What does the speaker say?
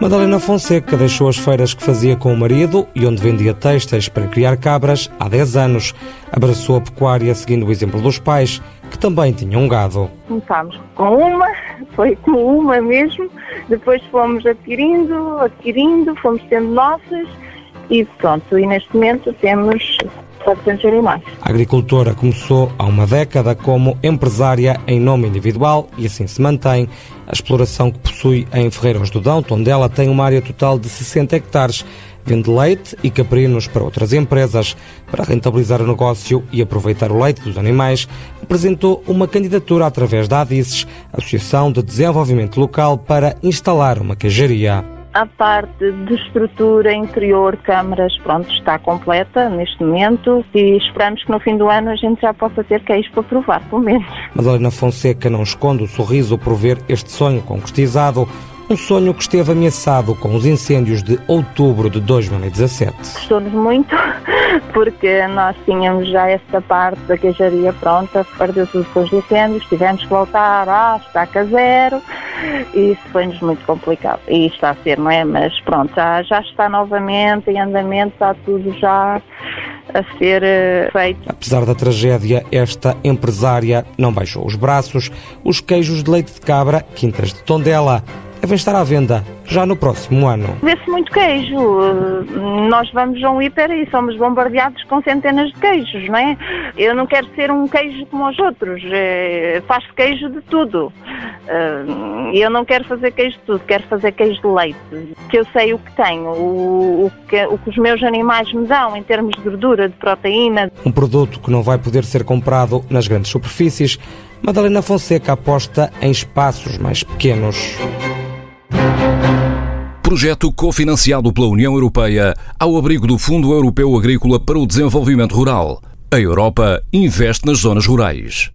Madalena Fonseca deixou as feiras que fazia com o marido e onde vendia textos para criar cabras há 10 anos. Abraçou a pecuária seguindo o exemplo dos pais, que também tinham um gado. Começámos com uma, foi com uma mesmo, depois fomos adquirindo, adquirindo, fomos tendo nossas e pronto, e neste momento temos 400 animais. A agricultora começou há uma década como empresária em nome individual e assim se mantém. A exploração que possui em Ferreiros do Dão, onde ela tem uma área total de 60 hectares, vende leite e caprinos para outras empresas. Para rentabilizar o negócio e aproveitar o leite dos animais, apresentou uma candidatura através da ADICES, Associação de Desenvolvimento Local, para instalar uma queijaria. A parte de estrutura interior, câmaras, pronto, está completa neste momento e esperamos que no fim do ano a gente já possa ter queijo para provar, pelo menos. Madalena Fonseca não esconde o sorriso por ver este sonho concretizado. Um sonho que esteve ameaçado com os incêndios de outubro de 2017. Gostou-nos muito, porque nós tínhamos já esta parte da queijaria pronta, perdeu-se os incêndios, tivemos que voltar à estaca zero e isso foi-nos muito complicado. E está a ser, não é? Mas pronto, já, já está novamente em andamento, está tudo já a ser uh, feito. Apesar da tragédia, esta empresária não baixou os braços. Os queijos de leite de cabra, quintas de Tondela, devem estar à venda já no próximo ano. Vê-se muito queijo. Nós vamos a um hiper e somos bombardeados com centenas de queijos, não é? Eu não quero ser um queijo como os outros. É, Faz queijo de tudo. E eu não quero fazer queijo de tudo, quero fazer queijo de leite. Que eu sei o que tenho, o, o, que, o que os meus animais me dão em termos de gordura, de proteína. Um produto que não vai poder ser comprado nas grandes superfícies. Madalena Fonseca aposta em espaços mais pequenos. Projeto cofinanciado pela União Europeia ao abrigo do Fundo Europeu Agrícola para o Desenvolvimento Rural. A Europa investe nas zonas rurais.